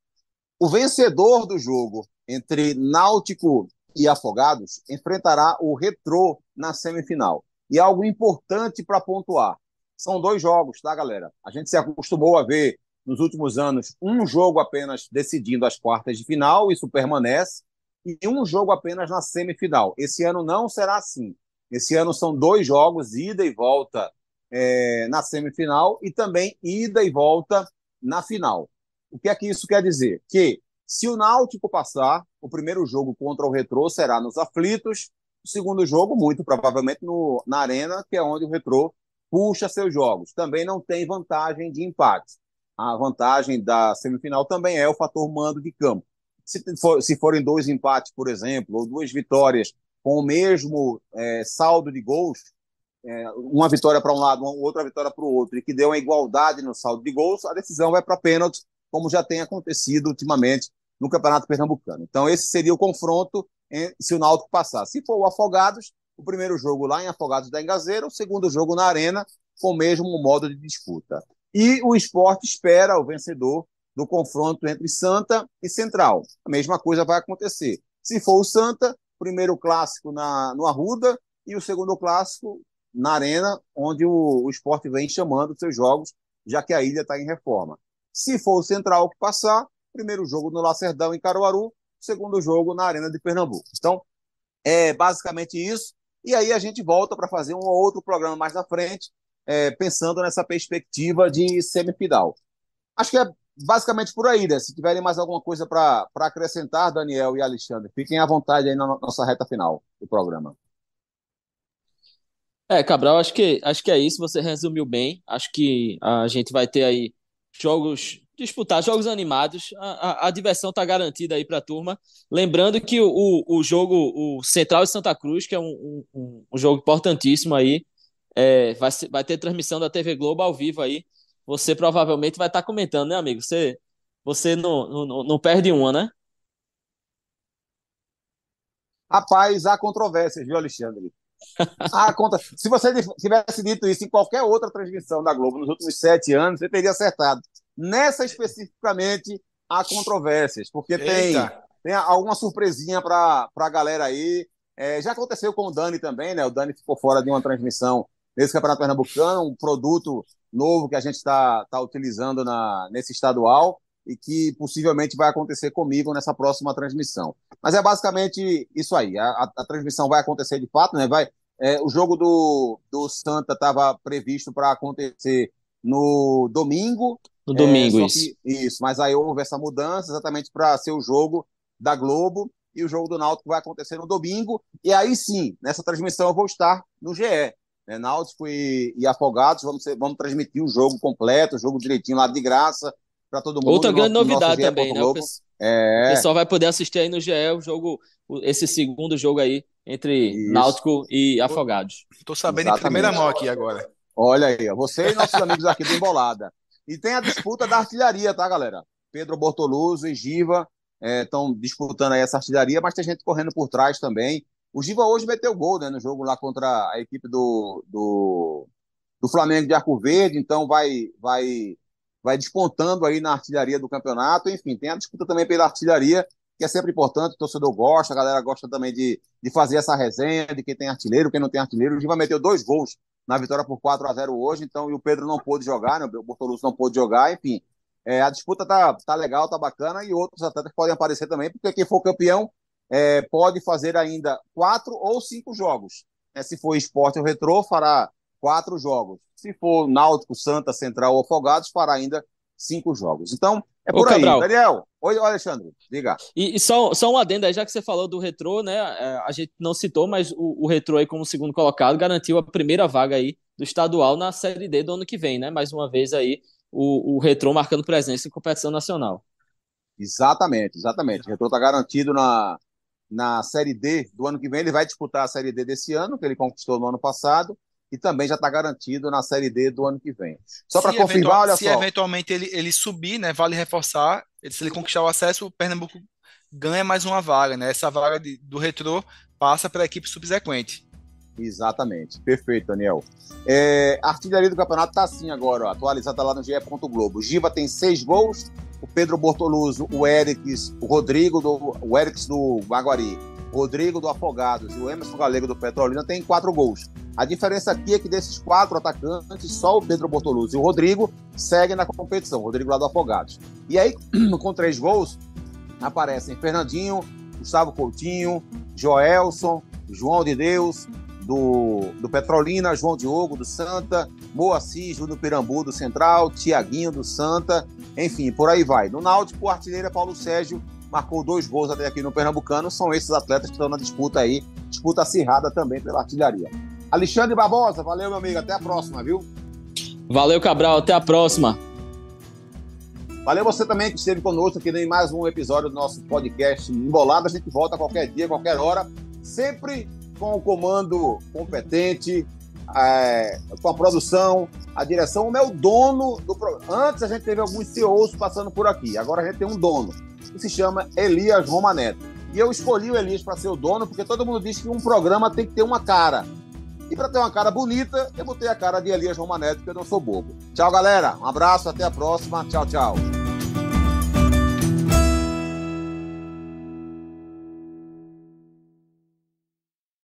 o vencedor do jogo entre Náutico e Afogados enfrentará o Retrô na semifinal. E algo importante para pontuar: são dois jogos, tá, galera? A gente se acostumou a ver nos últimos anos um jogo apenas decidindo as quartas de final, isso permanece, e um jogo apenas na semifinal. Esse ano não será assim. Esse ano são dois jogos, ida e volta é, na semifinal e também ida e volta na final. O que é que isso quer dizer? Que se o Náutico passar, o primeiro jogo contra o Retrô será nos aflitos, o segundo jogo, muito provavelmente, no, na Arena, que é onde o Retrô puxa seus jogos. Também não tem vantagem de empate. A vantagem da semifinal também é o fator mando de campo. Se, for, se forem dois empates, por exemplo, ou duas vitórias com o mesmo é, saldo de gols, é, uma vitória para um lado, uma, outra vitória para o outro, e que deu uma igualdade no saldo de gols, a decisão vai para pênalti, como já tem acontecido ultimamente no Campeonato Pernambucano. Então, esse seria o confronto em, se o Náutico passar. Se for o Afogados, o primeiro jogo lá em Afogados da Engazeira, o segundo jogo na Arena, com o mesmo modo de disputa. E o esporte espera o vencedor do confronto entre Santa e Central. A mesma coisa vai acontecer. Se for o Santa, primeiro clássico na, no Arruda e o segundo clássico na Arena, onde o, o esporte vem chamando seus jogos, já que a ilha está em reforma. Se for o Central que passar, primeiro jogo no Lacerdão, em Caruaru, segundo jogo na Arena de Pernambuco. Então, é basicamente isso. E aí a gente volta para fazer um outro programa mais na frente, é, pensando nessa perspectiva de semifinal. Acho que é basicamente por aí, né? Se tiverem mais alguma coisa para acrescentar, Daniel e Alexandre, fiquem à vontade aí na nossa reta final do programa. É, Cabral, acho que, acho que é isso. Você resumiu bem. Acho que a gente vai ter aí jogos disputar jogos animados. A, a, a diversão está garantida aí para a turma. Lembrando que o, o jogo, o Central de Santa Cruz, que é um, um, um jogo importantíssimo aí, é, vai, vai ter transmissão da TV Globo ao vivo aí. Você provavelmente vai estar tá comentando, né, amigo? Você, você não, não, não perde uma, né? Rapaz, há controvérsias, viu, Alexandre? Ah, conta. Se você tivesse dito isso em qualquer outra transmissão da Globo nos últimos sete anos, você teria acertado. Nessa especificamente, há controvérsias, porque tem, tem alguma surpresinha para a galera aí. É, já aconteceu com o Dani também, né? O Dani ficou fora de uma transmissão nesse Campeonato Pernambucano, um produto novo que a gente está tá utilizando na, nesse estadual e que possivelmente vai acontecer comigo nessa próxima transmissão. Mas é basicamente isso aí. A, a, a transmissão vai acontecer de fato, né? Vai, é, o jogo do, do Santa estava previsto para acontecer no domingo. No domingo, é, isso. Que, isso, mas aí houve essa mudança exatamente para ser o jogo da Globo e o jogo do Náutico vai acontecer no domingo. E aí sim, nessa transmissão eu vou estar no GE. Né? Náutico e, e Afogados, vamos, ser, vamos transmitir o jogo completo, o jogo direitinho lá de graça para todo mundo. Outra grande nosso, novidade também, né? O pessoal, é... o pessoal vai poder assistir aí no GE o jogo, esse segundo jogo aí entre Isso. Náutico e Afogados. Estou sabendo Exatamente. em primeira mão aqui agora. Olha aí, você e nossos amigos aqui do Embolada. E tem a disputa da artilharia, tá, galera? Pedro Bortoluso e Giva estão é, disputando aí essa artilharia, mas tem gente correndo por trás também. O Giva hoje meteu gol né, no jogo lá contra a equipe do, do, do Flamengo de Arco Verde, então vai, vai vai despontando aí na artilharia do campeonato. Enfim, tem a disputa também pela artilharia, que é sempre importante, o torcedor gosta, a galera gosta também de, de fazer essa resenha de quem tem artilheiro, quem não tem artilheiro. O Giva meteu dois gols na vitória por 4 a 0 hoje, então, e o Pedro não pôde jogar, né? o Bortolucci não pôde jogar, enfim. É, a disputa tá, tá legal, tá bacana, e outros atletas podem aparecer também, porque quem for campeão é, pode fazer ainda quatro ou cinco jogos. É, se for esporte ou retrô, fará quatro jogos. Se for Náutico, Santa, Central ou Afogados, fará ainda cinco jogos. Então, é por Ô, aí. Cabral. Daniel, oi, Alexandre, diga. E, e, só, só um adendo aí, já que você falou do retrô, né? É, a gente não citou, mas o, o retrô aí, como segundo colocado, garantiu a primeira vaga aí do estadual na Série D do ano que vem, né? Mais uma vez aí, o, o retrô marcando presença em competição nacional. Exatamente, exatamente. O retrô está garantido na, na Série D do ano que vem. Ele vai disputar a Série D desse ano, que ele conquistou no ano passado e também já está garantido na Série D do ano que vem. Só para confirmar, olha se só. Se eventualmente ele, ele subir, né, vale reforçar, se ele conquistar o acesso, o Pernambuco ganha mais uma vaga, né? Essa vaga de, do retrô passa para a equipe subsequente. Exatamente, perfeito, Daniel. É, a artilharia do campeonato está assim agora, ó, atualizada lá no GE. Globo. Giva tem seis gols, o Pedro Bortoluso, o Erics, o Rodrigo, do, o Erics do Maguari, Rodrigo do Afogados e o Emerson Galego do Petrolina têm quatro gols. A diferença aqui é que desses quatro atacantes, só o Pedro Bortoluzzi e o Rodrigo seguem na competição, o Rodrigo lá do Afogados. E aí, com três gols, aparecem Fernandinho, Gustavo Coutinho, Joelson, João de Deus, do, do Petrolina, João Diogo, do Santa, Moacir, do Pirambu, do Central, Tiaguinho, do Santa, enfim, por aí vai. No Náutico, o artilheiro é Paulo Sérgio, marcou dois gols até aqui no Pernambucano, são esses atletas que estão na disputa aí, disputa acirrada também pela artilharia. Alexandre Barbosa, valeu, meu amigo. Até a próxima, viu? Valeu, Cabral. Até a próxima. Valeu você também que esteve conosco aqui em mais um episódio do nosso podcast Embolado. A gente volta qualquer dia, qualquer hora, sempre com o comando competente, é, com a produção, a direção. O meu dono do programa. Antes a gente teve alguns CEOs passando por aqui, agora a gente tem um dono, que se chama Elias Romaneto. E eu escolhi o Elias para ser o dono, porque todo mundo diz que um programa tem que ter uma cara. E para ter uma cara bonita, eu botei a cara de Elias Romaneto, porque eu não sou bobo. Tchau, galera. Um abraço, até a próxima. Tchau, tchau.